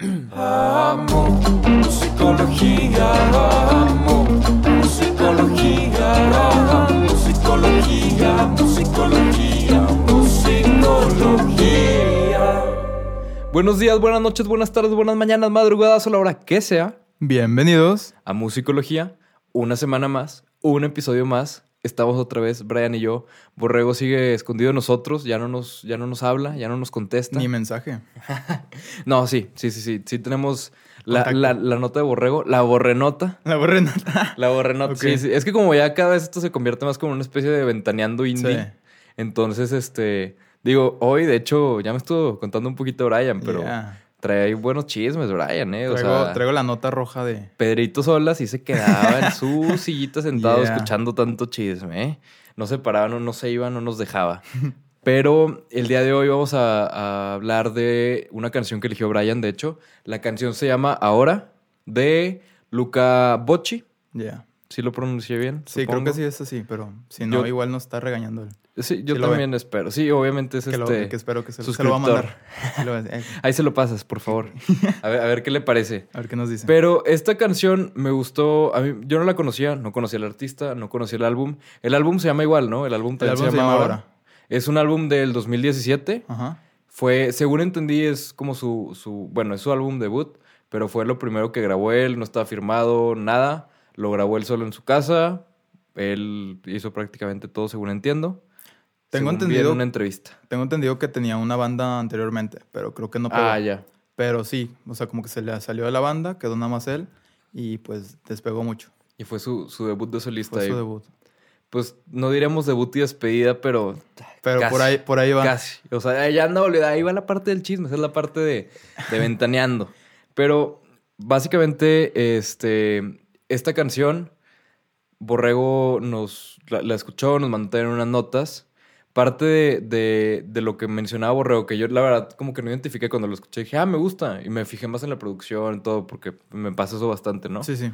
Amo musicología, amo musicología, amo musicología, musicología, musicología. Buenos días, buenas noches, buenas tardes, buenas mañanas, madrugadas o la hora que sea Bienvenidos. a Musicología. Una semana más, un episodio más. Estamos otra vez, Brian y yo. Borrego sigue escondido de nosotros, ya no nos, ya no nos habla, ya no nos contesta. Ni mensaje. No, sí, sí, sí, sí. Sí tenemos la, la- la nota de Borrego, la borrenota. La borré nota. La borrenota, sí, sí. Es que como ya cada vez esto se convierte más como una especie de ventaneando indie. Sí. Entonces, este... Digo, hoy de hecho ya me estuvo contando un poquito Brian, pero. Trae buenos chismes, Brian, ¿eh? O Traigo, sea, traigo la nota roja de. Pedrito Sola sí se quedaba en su sillita sentado Yeah. escuchando tanto chisme, ¿eh? No se paraba, no, no se iba, no nos dejaba. Pero el día de hoy vamos a, a hablar de una canción que eligió Brian, de hecho. La canción se llama Ahora, de Luca Bocci. Ya. ¿Sí lo pronuncié bien? Sí, supongo? creo que sí es así, pero si no, Yo- igual nos está regañando él. Sí, yo Sí lo también espero. Sí, obviamente es que, lo- este... que espero que se, se lo va a mandar. Lo eh, Ahí se lo pasas, por favor. A ver, a ver qué le parece. a ver qué nos dice. Pero esta canción me gustó. A mí, yo no la conocía, no conocía al artista, no conocía el álbum. El álbum se llama igual, ¿no? El álbum El también álbum se, llama Ahora. Es un álbum del 2017. Ajá. Fue, según entendí, es como su, su. Bueno, es su álbum debut, pero fue lo primero que grabó él, no estaba firmado, nada. Lo grabó él solo en su casa. Él hizo prácticamente todo, según entiendo. Tengo entendido- En una entrevista. Tengo entendido que tenía una banda anteriormente, pero creo que no pegó. Ah, ya. Pero sí, o sea, como que se le salió de la banda, quedó nada más él y pues despegó mucho. Y fue su, su debut de solista. Fue su debut. Pues no diríamos debut y despedida, pero Pero Casi. por ahí, por ahí va. Casi. O sea, ya anda, ahí va la parte del chisme, esa es la parte de, de ventaneando. Pero básicamente, este, esta canción, Borrego nos la, la escuchó, nos mandó también unas notas. Parte de, de- de lo que mencionaba Borrego, que yo la verdad como que no identifiqué cuando lo escuché, dije, ah, me gusta. Y me fijé más en la producción y todo, porque me pasa eso bastante, ¿no? Sí, sí.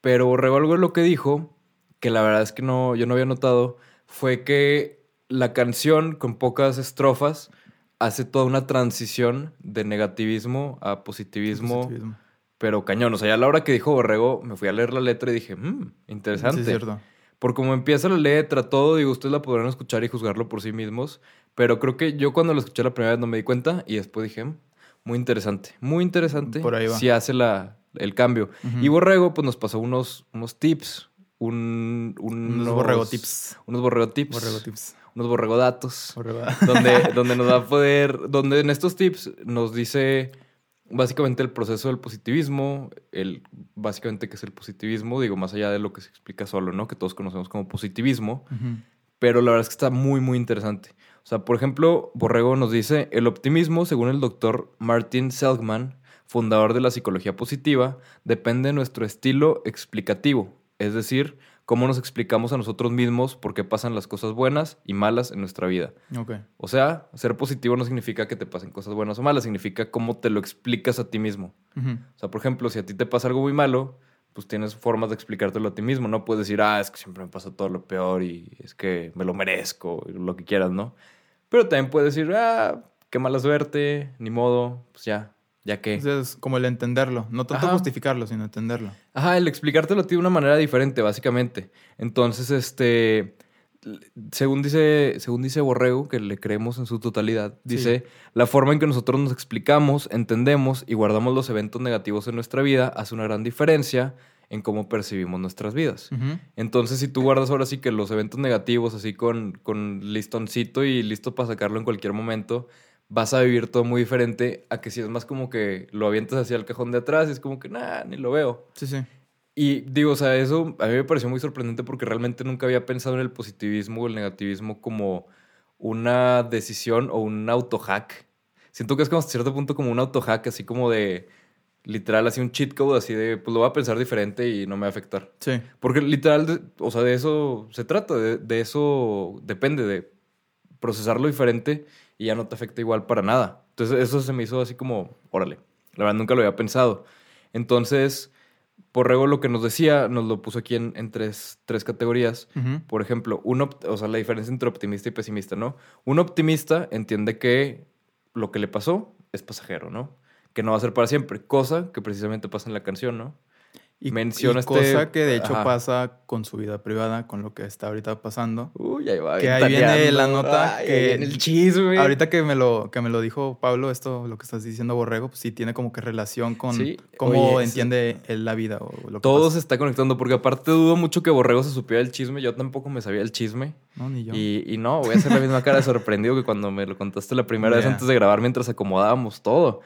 Pero Borrego algo de lo que dijo, que la verdad es que no, yo no había notado, fue que la canción con pocas estrofas hace toda una transición de negativismo a positivismo, Positivismo. pero cañón. O sea, ya a la hora que dijo Borrego, me fui a leer la letra y dije, mmm, interesante. Sí, es cierto. Por como empieza la letra, todo, digo, ustedes la podrán escuchar y juzgarlo por sí mismos. Pero creo que yo cuando la escuché la primera vez no me di cuenta y después dije, "Mm, muy interesante, muy interesante. Por ahí va. Si hace la, el cambio. Y Borrego, pues nos pasó unos, unos tips, un, Unos borrego tips. Unos borrego tips. Borrego tips. Unos borrego datos. Borrego- donde, donde nos va a poder, donde en estos tips nos dice básicamente el proceso del positivismo, el, básicamente qué es el positivismo, digo, más allá de lo que se explica solo, ¿no? Que todos conocemos como positivismo, pero la verdad es que está muy, muy interesante. O sea, por ejemplo, Borrego nos dice, el optimismo, según el doctor Martin Seligman, fundador de la psicología positiva, depende de nuestro estilo explicativo, es decir, cómo nos explicamos a nosotros mismos por qué pasan las cosas buenas y malas en nuestra vida. O sea, ser positivo no significa que te pasen cosas buenas o malas, significa cómo te lo explicas a ti mismo. O sea, por ejemplo, si a ti te pasa algo muy malo, pues tienes formas de explicártelo a ti mismo. No puedes decir, ah, es que siempre me pasa todo lo peor y es que me lo merezco, y lo que quieras, ¿no? Pero también puedes decir, ah, qué mala suerte, ni modo, pues ya, ya que. Entonces, como el entenderlo. No tanto Ajá. justificarlo, sino entenderlo. Ajá, el explicártelo de una manera diferente, básicamente. Entonces, este, según dice, según dice Borrego, que le creemos en su totalidad, dice, la forma en que nosotros nos explicamos, entendemos y guardamos los eventos negativos en nuestra vida hace una gran diferencia en cómo percibimos nuestras vidas. Entonces, si tú guardas ahora sí que los eventos negativos así con, con listoncito y listo para sacarlo en cualquier momento, vas a vivir todo muy diferente a que si es más como que lo avientas hacia el cajón de atrás y es como que, nah, ni lo veo. Sí, sí. Y digo, o sea, eso a mí me pareció muy sorprendente porque realmente nunca había pensado en el positivismo o el negativismo como una decisión o un autohack. Siento que es como hasta cierto punto como un autohack, así como de literal, así un cheat code, así de, pues lo voy a pensar diferente y no me va a afectar. Sí. Porque literal, o sea, de eso se trata, de, de eso depende, de procesarlo diferente y ya no te afecta igual para nada. Entonces eso se me hizo así como, órale, la verdad nunca lo había pensado. Entonces, Porrego lo que nos decía, nos lo puso aquí en, en tres, tres categorías. Por ejemplo, un opt- o sea, la diferencia entre optimista y pesimista, ¿no? Un optimista entiende que lo que le pasó es pasajero, ¿no? que no va a ser para siempre. Cosa que precisamente pasa en la canción, ¿no? Y, Menciona y este- cosa que de hecho Ajá. pasa con su vida privada, con lo que está ahorita pasando. Uy, ahí va. Que ahí viene la nota Ay, que- el chisme. Ahorita que me lo que me lo dijo Pablo, esto lo que estás diciendo Borrego, pues sí tiene como que relación con Sí. cómo Oye, entiende él la vida o lo que Todo pasa. se está conectando porque aparte dudo mucho que Borrego se supiera el chisme. Yo tampoco me sabía el chisme. No, ni yo. Y, y no, voy a hacer la misma cara de sorprendido que cuando me lo contaste la primera vez antes de grabar mientras acomodábamos todo.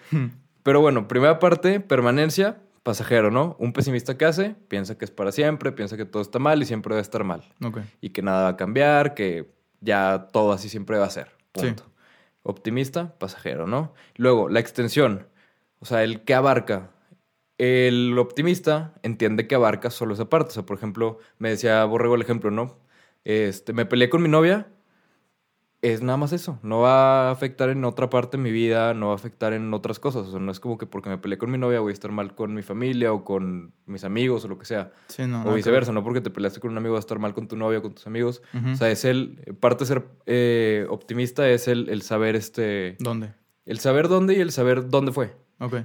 Pero bueno, primera parte, permanencia, pasajero, ¿no? Un pesimista que hace, piensa que es para siempre, piensa que todo está mal y siempre debe estar mal. Ok. Y que nada va a cambiar, que ya todo así siempre va a ser. Sí. Punto. Optimista, pasajero, ¿no? Luego, la extensión. O sea, el que abarca. El optimista entiende que abarca solo esa parte. O sea, por ejemplo, me decía Borrego el ejemplo, ¿no? Este, me peleé con mi novia. Es nada más eso. No va a afectar en otra parte de mi vida, no va a afectar en otras cosas. O sea, no es como que porque me peleé con mi novia voy a estar mal con mi familia o con mis amigos o lo que sea. Sí, no. O viceversa, no porque te peleaste con un amigo vas a estar mal con tu novia o con tus amigos. O sea, es el. Parte de ser eh, optimista es el, el saber este. ¿Dónde? El saber dónde y el saber dónde fue.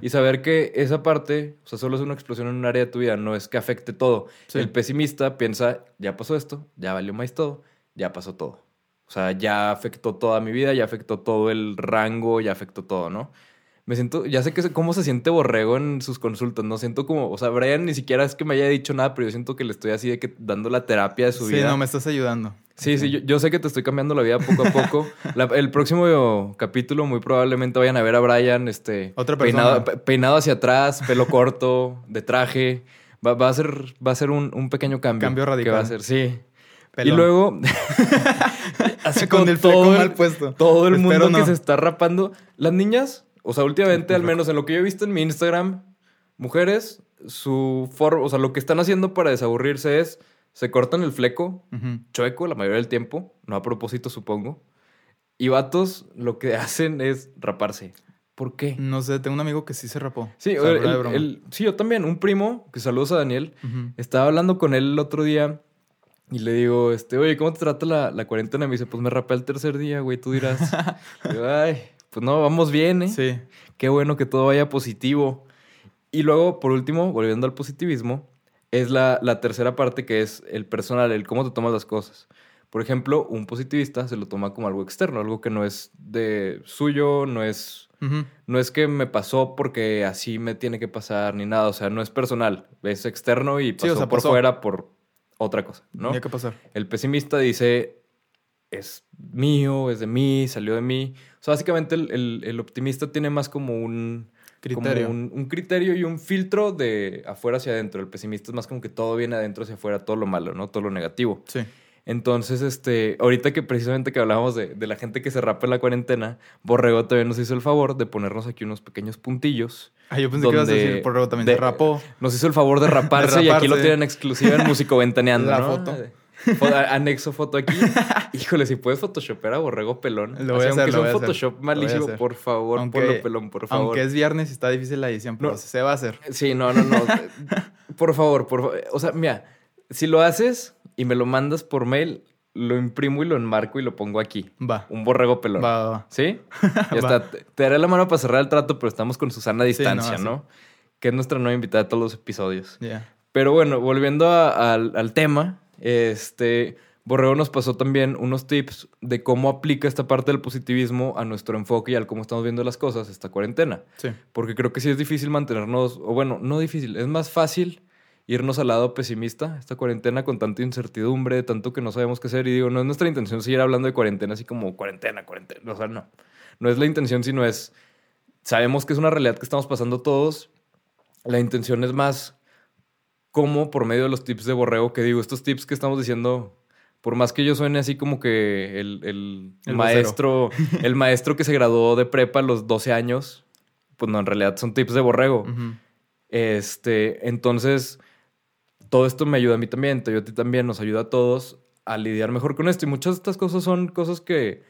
Y saber que esa parte, o sea, solo es una explosión en un área de tu vida, no es que afecte todo. Sí. El pesimista piensa, ya pasó esto, ya valió más todo, ya pasó todo. O sea, ya afectó toda mi vida, ya afectó todo el rango, ya afectó todo, ¿no? Me siento, ya sé que cómo se siente Borrego en sus consultas, ¿no? Siento como, o sea, Brian ni siquiera es que me haya dicho nada, pero yo siento que le estoy así de que dando la terapia de su sí, vida. no, me estás ayudando. Sí, sí, yo, yo sé que te estoy cambiando la vida poco a poco. La- el próximo capítulo muy probablemente vayan a ver a Brian, este, Otra peinado, persona. pe- peinado hacia atrás, pelo corto, de traje. Va, va a ser, va a ser un, un pequeño cambio. Cambio Que va a radical. ser, sí. Pelón. Y luego, así con el fleco todo mal puesto. todo el Espero mundo que no. se está rapando. Las niñas, o sea, últimamente, al menos en lo que yo he visto en mi Instagram, mujeres, su forma, o sea, lo que están haciendo para desaburrirse es, se cortan el fleco, chueco la mayoría del tiempo, no a propósito supongo. Y vatos lo que hacen es raparse. ¿Por qué? No sé, tengo un amigo que sí se rapó. Sí, O sea, el- el- sí, yo también, un primo, que saludos a Daniel, estaba hablando con él el otro día y le digo, este, oye, ¿cómo te trata la, la cuarentena? Me dice, pues me rapé el tercer día, güey, tú dirás. Yo, Ay, pues no, vamos bien, ¿eh? Sí. Qué bueno que todo vaya positivo. Y luego, por último, volviendo al positivismo, es la, la tercera parte que es el personal, el cómo te tomas las cosas. Por ejemplo, un positivista se lo toma como algo externo, algo que no es de suyo, no es, Ujú. no es que me pasó porque así me tiene que pasar ni nada, o sea, no es personal, es externo y pasó o sea, por pasó. fuera por otra cosa, ¿no? Tenía que pasar. El pesimista dice, es mío, es de mí, salió de mí. O sea, básicamente el, el- el optimista tiene más como un Criterio. como un, un criterio y un filtro de afuera hacia adentro. El pesimista es más como que todo viene adentro hacia afuera, todo lo malo, ¿no? Todo lo negativo. Sí. Entonces, este, ahorita que precisamente que hablábamos de, de la gente que se rapa en la cuarentena, Borrego también nos hizo el favor de ponernos aquí unos pequeños puntillos. Ah, yo pensé que ibas a decir, por luego también de- se rapó. Nos hizo el favor de raparse, y aquí lo tienen exclusiva en Músico Ventaneando, La ¿no? foto. Fo- a- Anexo foto aquí. Híjole, si puedes photoshopear a Borrego Pelón. Lo voy a Así, hacer, aunque lo sea a un. Photoshop a malísimo, por favor, Aunque- ponlo Pelón, por favor. Aunque es viernes y está difícil la edición, pero No. se va a hacer. Sí, no, no, no. por favor, por favor. O sea, mira, si lo haces y me lo mandas por mail, lo imprimo y lo enmarco y lo pongo aquí. Va. Un borrego pelón. Va, va, va. ¿Sí? Ya está. Te te daré la mano para cerrar el trato, pero estamos con Susana a Sí, distancia, no. Que es nuestra nueva invitada de todos los episodios. Ya. Pero bueno, volviendo a- al tema, este, Borrego nos pasó también unos tips de cómo aplica esta parte del positivismo a nuestro enfoque y al cómo estamos viendo las cosas esta cuarentena. Sí. Porque creo que sí es difícil mantenernos, o bueno, no difícil, es más fácil irnos al lado pesimista esta cuarentena con tanta incertidumbre, tanto que no sabemos qué hacer. Y digo, no es nuestra intención seguir hablando de cuarentena así como cuarentena, cuarentena. O sea, no. No es la intención, sino es, sabemos que es una realidad que estamos pasando todos. La intención es más cómo por medio de los tips de borrego, que digo, estos tips que estamos diciendo, por más que yo suene así como que el, el El maestro, el maestro que se graduó de prepa a los 12 años, pues no, en realidad son tips de borrego. Este, entonces, todo esto me ayuda a mí también, te ayuda a ti también, nos ayuda a todos a lidiar mejor con esto. Y muchas de estas cosas son cosas que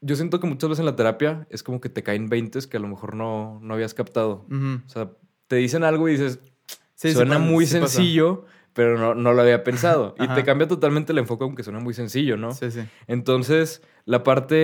yo siento que muchas veces en la terapia es como que te caen 20 que a lo mejor no, no habías captado. O sea, te dicen algo y dices, Sí, suena muy sí pasa. sencillo, pero no, no lo había pensado. y te cambia totalmente el enfoque aunque suena muy sencillo, ¿no? Sí, sí. Entonces, la parte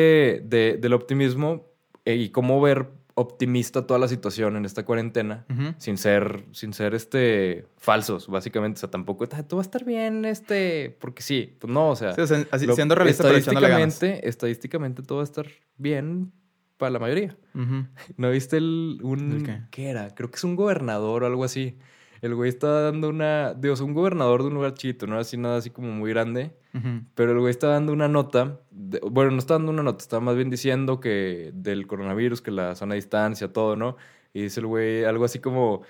de- del optimismo eh, y cómo ver optimista toda la situación en esta cuarentena, sin ser, sin ser este, falsos, básicamente. O sea, tampoco, "Ah, todo va a estar bien, este, porque sí, pues no, o sea. Sí, así, lo- siendo realista, pero echándole ganas. estadísticamente, estadísticamente todo va a estar bien para la mayoría. ¿No viste el, un... ¿El qué? qué? era? Creo que es un gobernador o algo así. El güey estaba dando una... Dios, un gobernador de un lugar chiquito, no era así nada así como muy grande. Pero el güey está dando una nota. de- bueno, no está dando una nota, está más bien diciendo que del coronavirus, que la zona de distancia, todo, ¿no? Y dice el güey algo así como.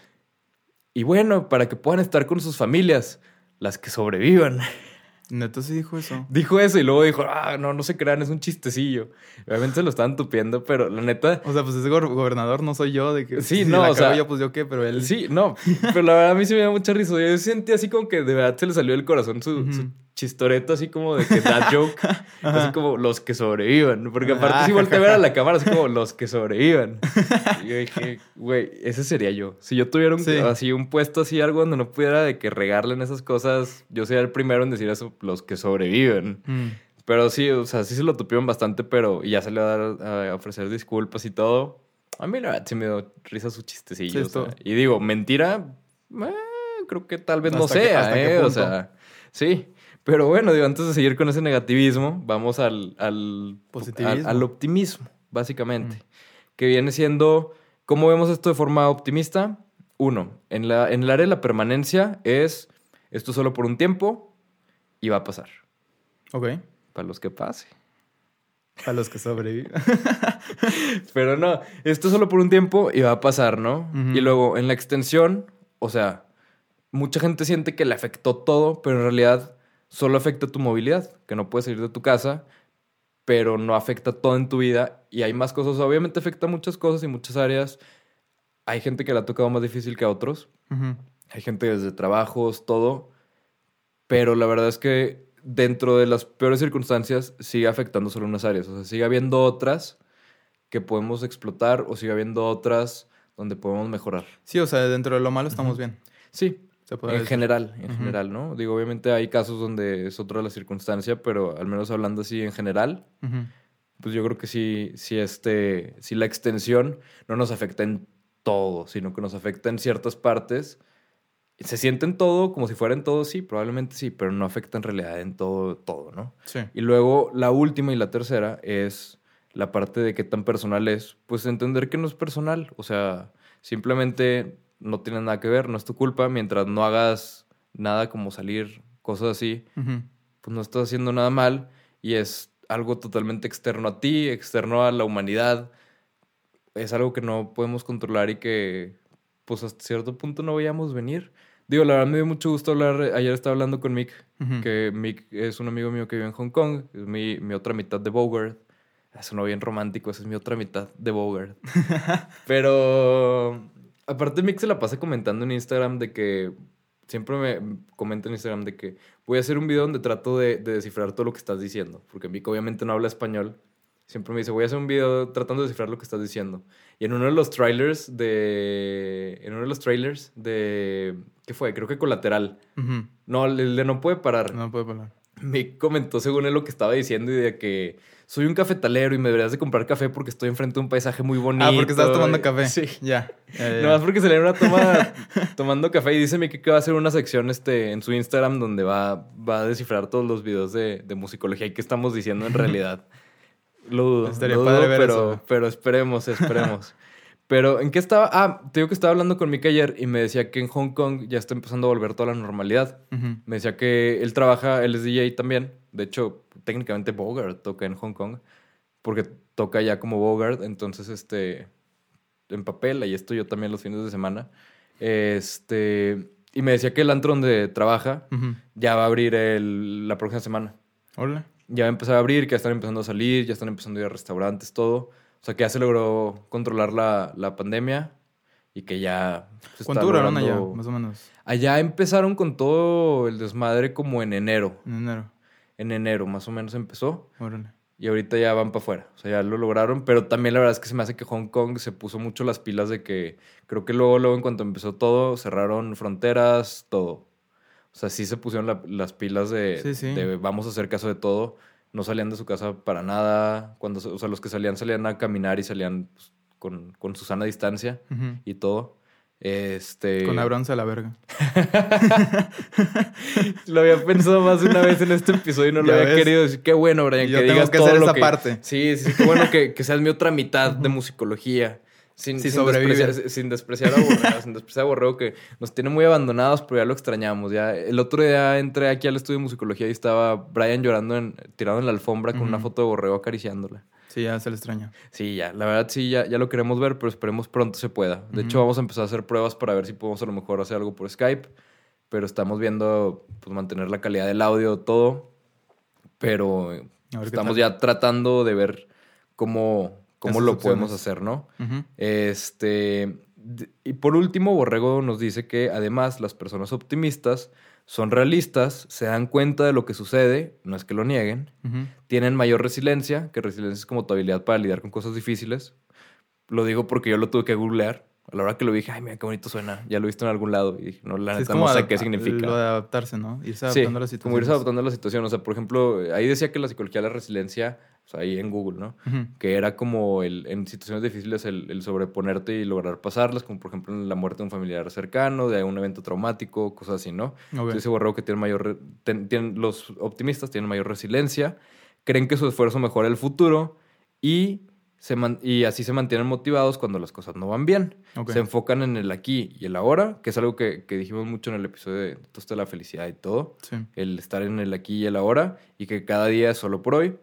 Y bueno, para que puedan estar con sus familias, las que sobrevivan. Neto sí dijo eso. Dijo eso y luego dijo, ah, no, no se crean, es un chistecillo. Obviamente se lo estaban tupiendo, pero la neta. O sea, pues ese go- gobernador no soy yo, de que Sí, si no, la o sea- yo, pues yo qué, pero él Sí, no, pero la verdad a mí sí me da mucha risa. Yo sentí así como que de verdad se le salió del corazón su chistoreto, así como de que that joke, así como los que sobrevivan. Porque aparte Ah, sí volteé a ver a la cámara así como los que sobrevivan. Y yo dije, güey, ese sería yo. Si yo tuviera un, Sí. así un puesto así, algo donde no pudiera de que regarle en esas cosas, yo sería el primero en decir eso, los que sobreviven. Mm. Pero sí, o sea, sí se lo tupieron bastante, pero y ya salió a, dar, a ofrecer disculpas y todo. A mí la verdad sí me dio risa su chistecillo. Sí, o sea, y digo, mentira, eh, creo que tal vez no ¿Hasta qué- sea, hasta qué ¿eh? O punto? sea, sí. Pero bueno, digo, antes de seguir con ese negativismo, vamos al, al, Positivismo. al, al optimismo, básicamente. Mm. Que viene siendo, ¿cómo vemos esto de forma optimista? Uno, en, la, en el área de la permanencia es, esto solo por un tiempo y va a pasar. Ok. Para los que pase. Para los que sobreviven. Pero no, esto solo por un tiempo y va a pasar, ¿no? Y luego en la extensión, o sea, mucha gente siente que le afectó todo, pero en realidad solo afecta tu movilidad, que no puedes salir de tu casa, pero no afecta todo en tu vida y hay más cosas. Obviamente afecta muchas cosas y muchas áreas. Hay gente que le ha tocado más difícil que a otros. Hay gente desde trabajos, todo. Pero la verdad es que dentro de las peores circunstancias sigue afectando solo unas áreas. O sea, sigue habiendo otras que podemos explotar o sigue habiendo otras donde podemos mejorar. Sí, o sea, dentro de lo malo estamos bien. Sí, Se podría en decir. general, en Ujú. general, ¿no? Digo, obviamente hay casos donde es otra la circunstancia, pero al menos hablando así en general, Ujú. pues yo creo que sí, sí, este, sí la extensión no nos afecta en todo, sino que nos afecta en ciertas partes. Se siente en todo como si fuera en todo, sí, probablemente sí, pero no afecta en realidad en todo, todo, ¿no? Sí. Y luego la última y la tercera es la parte de qué tan personal es. Pues entender que no es personal. O sea, simplemente no tiene nada que ver, no es tu culpa. Mientras no hagas nada como salir, cosas así, Ujú. pues no estás haciendo nada mal. Y es algo totalmente externo a ti, externo a la humanidad. Es algo que no podemos controlar y que, pues hasta cierto punto no veíamos venir. Digo, la verdad me dio mucho gusto hablar. Ayer estaba hablando con Mick Ujú. que Mick es un amigo mío que vive en Hong Kong, es mi, mi otra mitad de Bogart. Eso no bien romántico, esa es mi otra mitad de Bogart. Pero aparte Mick se la pasa comentando en Instagram de que siempre me comenta en Instagram de que voy a hacer un video donde trato de, de descifrar todo lo que estás diciendo, porque Mick obviamente no habla español. Siempre me dice, voy a hacer un video tratando de descifrar lo que estás diciendo. Y en uno de los trailers de... En uno de los trailers de... ¿Qué fue? Creo que Colateral. No, el de No Puede Parar. No puedo hablar. Mick comentó según él lo que estaba diciendo y de que soy un cafetalero y me deberías de comprar café porque estoy enfrente de un paisaje muy bonito. Ah, porque estabas tomando café. Sí. Ya. Ya, ya. Nomás porque se le una toma tomando café y dice que va a hacer una sección este, en su Instagram donde va, va a descifrar todos los videos de, de musicología y qué estamos diciendo en realidad. Lo dudo. Estaría lo padre ver pero, eso. pero esperemos, esperemos. pero ¿en qué estaba? Ah, te digo que estaba hablando con Mick ayer y me decía que en Hong Kong ya está empezando a volver toda la normalidad. Me decía que él trabaja, él es DJ también. De hecho, técnicamente Bogart toca en Hong Kong. Porque toca ya como Bogart. Entonces, este. En papel, ahí estoy yo también los fines de semana. Este. Y me decía que el antro donde trabaja ya va a abrir el- la próxima semana. Hola. Ya va a empezar a abrir, que ya están empezando a salir, ya están empezando a ir a restaurantes, todo. O sea que ya se logró controlar la, la pandemia y que ya. se ¿Cuánto duraron allá? Más o menos. Allá empezaron con todo el desmadre como en enero. En enero. En enero más o menos empezó. Órale. Y ahorita ya van para afuera. O sea, ya lo lograron. Pero también la verdad es que se me hace que Hong Kong se puso mucho las pilas de que creo que luego, luego en cuanto empezó todo, cerraron fronteras, todo. O sea, sí se pusieron la- las pilas de, Sí, sí. de vamos a hacer caso de todo. No salían de su casa para nada. Cuando, o sea, los que salían salían a caminar y salían pues, con, con su sana distancia y todo. Este. Con abranza a la verga. Lo había pensado más de una vez en este episodio y no lo había ves. querido decir. Qué bueno, Brian, Yo que tengo digas que todo hacer lo esa que... parte. Sí, sí, sí, qué bueno que, que seas mi otra mitad de musicología. Sin, Sí sin, despreciar, sin despreciar a Borrego, sin despreciar a Borrego, que nos tiene muy abandonados, pero ya lo extrañamos. Ya, el otro día entré aquí al estudio de musicología y estaba Brian llorando, en, tirado en la alfombra con una foto de Borrego acariciándola. Sí, ya se le extraña. Sí, ya, la verdad sí, ya, ya lo queremos ver, pero esperemos pronto se pueda. De hecho, vamos a empezar a hacer pruebas para ver si podemos a lo mejor hacer algo por Skype, pero estamos viendo, pues, mantener la calidad del audio, todo, pero estamos ya tratando de ver cómo, cómo lo opciones. podemos hacer, ¿no? Este, y por último, Borrego nos dice que además las personas optimistas son realistas, se dan cuenta de lo que sucede, no es que lo nieguen, Ujú. tienen mayor resiliencia, que resiliencia es como tu habilidad para lidiar con cosas difíciles. Lo digo porque yo lo tuve que googlear. A la hora que lo vi, dije, ay, mira qué bonito suena. Ya lo he visto en algún lado. Y dije, no, la Sí, neta, no sé qué significa. Lo de adaptarse, ¿no? Irse Sí, adaptando a la situación. como irse adaptando a la situación. O sea, por ejemplo, ahí decía que la psicología de la resiliencia, o sea, ahí en Google, ¿no? Que era como el, en situaciones difíciles el, el sobreponerte y lograr pasarlas, como por ejemplo la muerte de un familiar cercano, de un evento traumático, cosas así, ¿no? Entonces, ese borrego que tiene mayor. ten- tienen- los optimistas tienen mayor resiliencia, creen que su esfuerzo mejora el futuro y, se man- y así se mantienen motivados cuando las cosas no van bien. Ok. Se enfocan en el aquí y el ahora, que es algo que, que dijimos mucho en el episodio de Toste de la Felicidad y todo. Sí. El estar en el aquí y el ahora y que cada día es solo por hoy.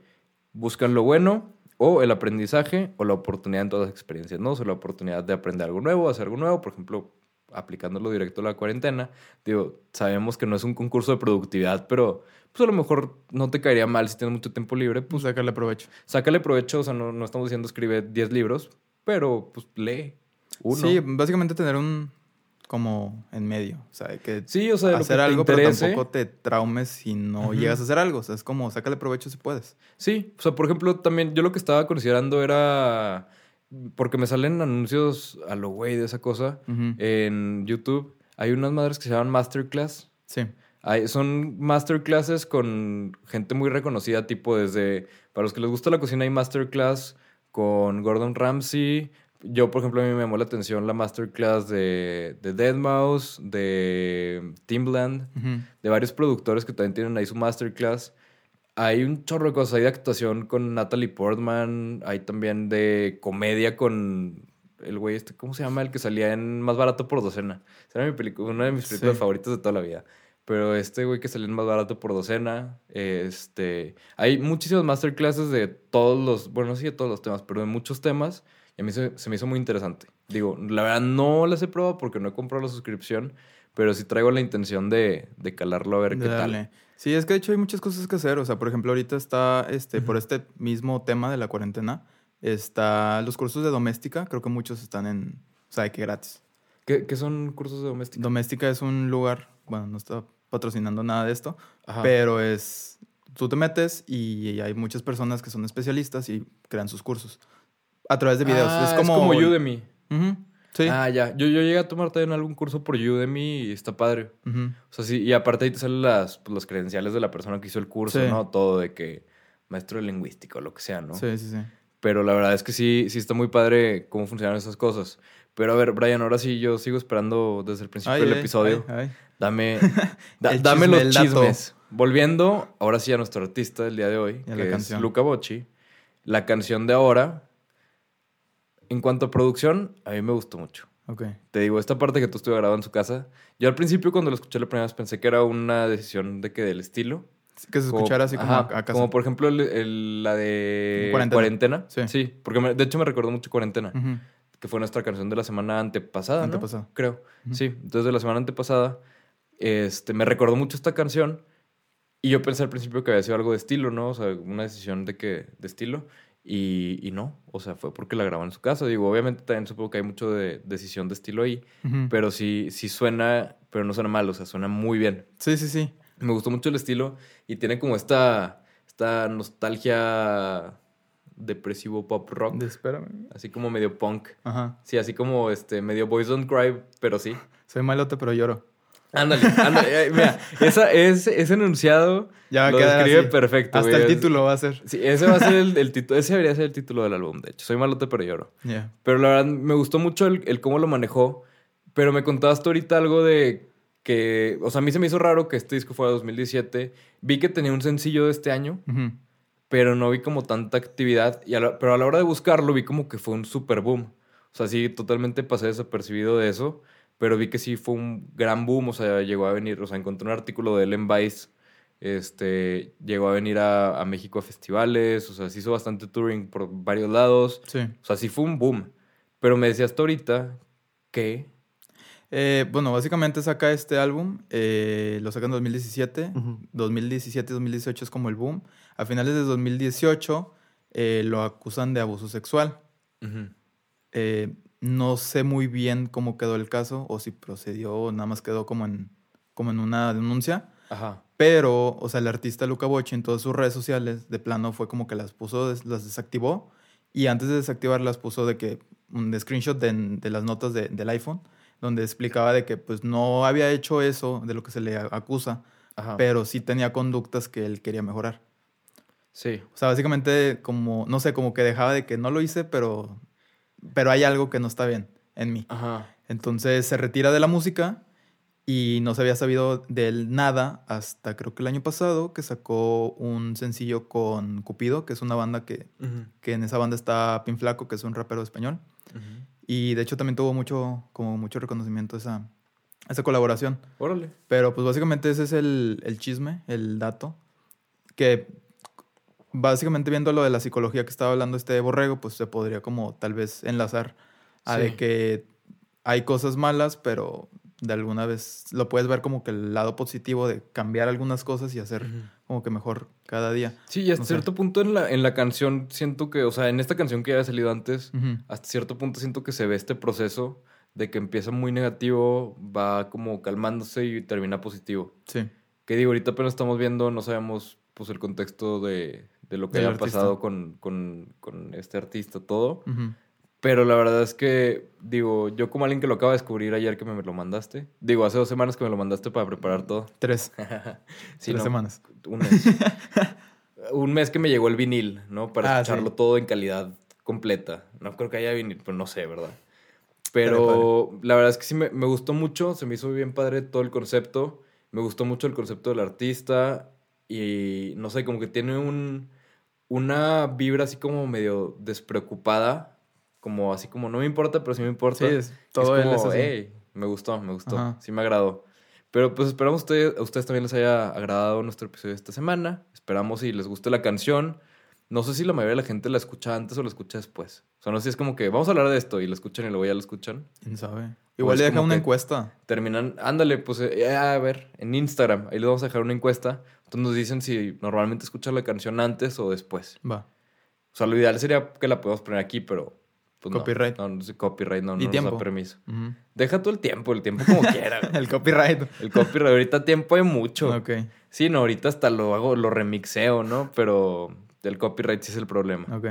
Buscan lo bueno o el aprendizaje o la oportunidad en todas las experiencias, ¿no? O sea, la oportunidad de aprender algo nuevo, hacer algo nuevo, por ejemplo, aplicándolo directo a la cuarentena. Digo, sabemos que no es un concurso de productividad, pero pues a lo mejor no te caería mal si tienes mucho tiempo libre, pues sacarle provecho. sácale provecho, o sea, no, no estamos diciendo escribe 10 libros, pero pues lee uno. Sí, básicamente tener un como en medio. O sea, que Sí, o sea, lo que hacer algo, pero tampoco te traumes si no llegas a hacer algo. O sea, es como sácale provecho si puedes. Sí, o sea, por ejemplo, también yo lo que estaba considerando era. Porque me salen anuncios a lo güey de esa cosa en YouTube. Hay unas madres que se llaman Masterclass. Sí. Hay- son masterclasses con gente muy reconocida, tipo desde. Para los que les gusta la cocina, hay masterclass con Gordon Ramsay. Yo, por ejemplo, a mí me llamó la atención la masterclass de, de Deadmau5, de Timbaland. Ujú. de varios productores que también tienen ahí su masterclass. Hay un chorro de cosas. Hay de actuación con Natalie Portman. Hay también de comedia con el güey este. ¿Cómo se llama? El que salía en Más Barato por Docena. Esa Era mi película, una de mis películas Sí. favoritas de toda la vida. Pero este güey que salió en Más Barato por Docena. Este... Hay muchísimas masterclasses de todos los... Bueno, no sé de todos los temas, pero de muchos temas. Y a mí se, se me hizo muy interesante. Digo, la verdad no las he probado porque no he comprado la suscripción. Pero sí traigo la intención de, de calarlo a ver qué tal. Dale. Sí, es que de hecho hay muchas cosas que hacer. O sea, por ejemplo, ahorita está, este, por este mismo tema de la cuarentena, está los cursos de doméstica. Creo que muchos están en, o sea, de que gratis. ¿Qué, qué son cursos de doméstica? Doméstica es un lugar, bueno, no está patrocinando nada de esto, Ajá. pero es, tú te metes y hay muchas personas que son especialistas y crean sus cursos a través de videos. Ah, es como, Udemy. Ujú, Sí. Ah, ya. Yo, yo llegué a tomar también algún curso por Udemy y está padre. O sea, sí, y aparte ahí te salen las, pues, los credenciales de la persona que hizo el curso, Sí. ¿no? Todo de que maestro de lingüística o lo que sea, ¿no? Sí, sí, sí. Pero la verdad es que sí, sí está muy padre cómo funcionan esas cosas. Pero a ver, Brian, ahora sí yo sigo esperando desde el principio Ay, del ay, episodio. ay, ay. Dame, da- El dame chisme, los dato. chismes. Volviendo ahora sí a nuestro artista del día de hoy, que la es canción. Luca Bocci. La canción de ahora, en cuanto a producción, a mí me gustó mucho. Ok. Te digo, esta parte que tú estuve grabando en su casa, yo al principio cuando lo escuché la primera vez pensé que era una decisión de que del estilo. Que se Como- escuchara así como ajá, a, casa. Como por ejemplo el- el- la de Cuarentena. Cuarentena. Sí. Sí, porque me- de hecho me recordó mucho Cuarentena, que fue nuestra canción de la semana antepasada, ¿no? Antepasada. Creo. Sí, entonces de la semana antepasada este, me recordó mucho esta canción y yo pensé al principio que había sido algo de estilo, ¿no? O sea, una decisión de que de estilo y, y no, o sea, fue porque la grabó en su casa. Digo, obviamente también supongo que hay mucho de decisión de estilo ahí, pero sí, sí suena, pero no suena mal, o sea, suena muy bien. Sí, sí, sí. Me gustó mucho el estilo y tiene como esta, esta nostalgia depresivo pop rock, espérame. así como medio punk. Ajá. Sí, así como este medio Boys Don't Cry, pero sí. Soy malote, pero lloro. Ándale, ándale. Mira, esa, ese, ese enunciado Ya lo describe así. perfecto. Hasta güey. el Es- título va a ser. Sí, ese va a ser el, el título. Ese debería ser el título del álbum, de hecho. Soy malote, pero lloro. Pero la verdad, me gustó mucho el, el cómo lo manejó. Pero me contabas tú ahorita algo de que... O sea, a mí se me hizo raro que este disco fuera 2017. Vi que tenía un sencillo de este año, pero no vi como tanta actividad. Y a la- pero a la hora de buscarlo vi como que fue un super boom. O sea, sí, totalmente pasé desapercibido de eso. Pero vi que sí fue un gran boom. O sea, llegó a venir... O sea, encontré un artículo de él en Vice. Este, llegó a venir a, a México a festivales. O sea, se hizo bastante touring por varios lados. Sí. O sea, sí fue un boom. Pero me decías tú ahorita que... Eh, bueno, básicamente saca este álbum, eh, lo saca en 2017. Ujú. 2017-2018 es como el boom. A finales de 2018 eh, lo acusan de abuso sexual. Eh, no sé muy bien cómo quedó el caso o si procedió o nada más quedó como en, como en una denuncia. Ajá. Pero, o sea, el artista Luca Bocci en todas sus redes sociales, de plano, fue como que las puso, las desactivó. Y antes de desactivarlas puso de que un screenshot de, de las notas de- del iPhone, donde explicaba de que pues no había hecho eso de lo que se le acusa, Ajá. pero sí tenía conductas que él quería mejorar. Sí. O sea, básicamente como, no sé, como que dejaba de que no lo hice, pero, pero hay algo que no está bien en mí. Ajá. Entonces se retira de la música y no se había sabido de él nada hasta creo que el año pasado que sacó un sencillo con Cupido, que es una banda que, que en esa banda está Pin Flaco, que es un rapero español. Y de hecho también tuvo mucho, como mucho reconocimiento esa, esa colaboración. Órale. Pero pues básicamente ese es el, el chisme, el dato. Que básicamente viendo lo de la psicología que estaba hablando este borrego, pues se podría como tal vez enlazar a Sí. de que hay cosas malas, pero de alguna vez lo puedes ver como que el lado positivo de cambiar algunas cosas y hacer como que mejor cada día. Sí, y hasta No sé. cierto punto en la, en la canción siento que, o sea, en esta canción que ya había salido antes, Ujú. hasta cierto punto siento que se ve este proceso de que empieza muy negativo, va como calmándose y termina positivo. Sí. Que digo, ahorita apenas estamos viendo, no sabemos pues el contexto de, de lo que artista. pasado con, con, con este artista, todo. Ujú. Pero la verdad es que, digo, yo como alguien que lo acaba de descubrir ayer que me lo mandaste, digo, hace dos semanas que me lo mandaste para preparar todo. Tres. Sí, Tres no, semanas. Un mes. un mes que me llegó el vinil, ¿no? Para Ah, escucharlo sí. todo en calidad completa. No creo que haya vinil, pero no sé, ¿verdad? Pero la verdad es que sí me, me gustó mucho, se me hizo bien padre todo el concepto. Me gustó mucho el concepto del artista y no sé, como que tiene un, una vibra así como medio despreocupada, como así como no me importa, pero sí me importa. Sí, es- Es todo él como, es así. "Ey, me gustó, me gustó, Ajá. sí me agradó. Pero pues esperamos usted- a ustedes también les haya agradado nuestro episodio de esta semana. Esperamos si les guste la canción. No sé si la mayoría de la gente la escucha antes o la escucha después. O sea, no sé si es como que vamos a hablar de esto y la esescuchan y luego ya la escuchan. ¿Quién sabe? Igual le deja como una encuesta. Terminan, ándale, pues eh, a ver, en Instagram, ahí les vamos a dejar una encuesta. Entonces nos dicen si normalmente escuchan la canción antes o después. Va. O sea, lo ideal sería que la podamos poner aquí, pero... Pues, no. Copyright. No, no, sé, copyright no, no Y nos tiempo. da permiso. Deja todo el tiempo, el tiempo como quiera. El copyright. El copyright, ahorita tiempo hay mucho. Ok. Sí, no, ahorita hasta lo hago, lo remixeo, ¿no? Pero el copyright sí es el problema. Ok.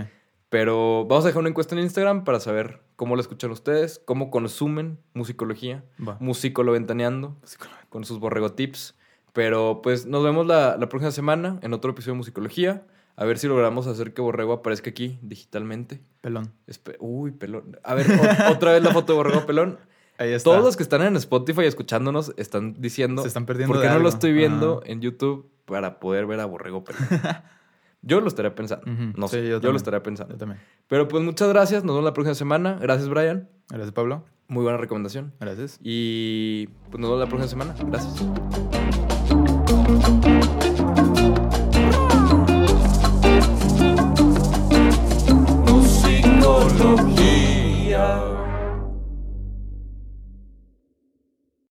Pero vamos a dejar una encuesta en Instagram para saber cómo la escuchan ustedes, cómo consumen musicología, Va. musicolo ventaneando, con sus borrego tips. Pero pues nos vemos la, la próxima semana en otro episodio de musicología. A ver si logramos hacer que Borrego aparezca aquí digitalmente. Pelón. Espe- Uy, pelón. A ver, otra vez la foto de Borrego pelón. Ahí está. Todos los que están en Spotify escuchándonos están diciendo. Se están perdiendo ¿Por qué de no lo algo?" estoy viendo Ajá. en YouTube para poder ver a Borrego Pelón? yo lo estaría pensando. No Sí, sé. yo Yo, lo también. estaría Yo pensando. también. Pero pues muchas gracias. Nos vemos la próxima semana. Gracias, Brian. Gracias, Pablo. Muy buena recomendación. Gracias. Y pues nos vemos la próxima semana. Gracias. Musicología.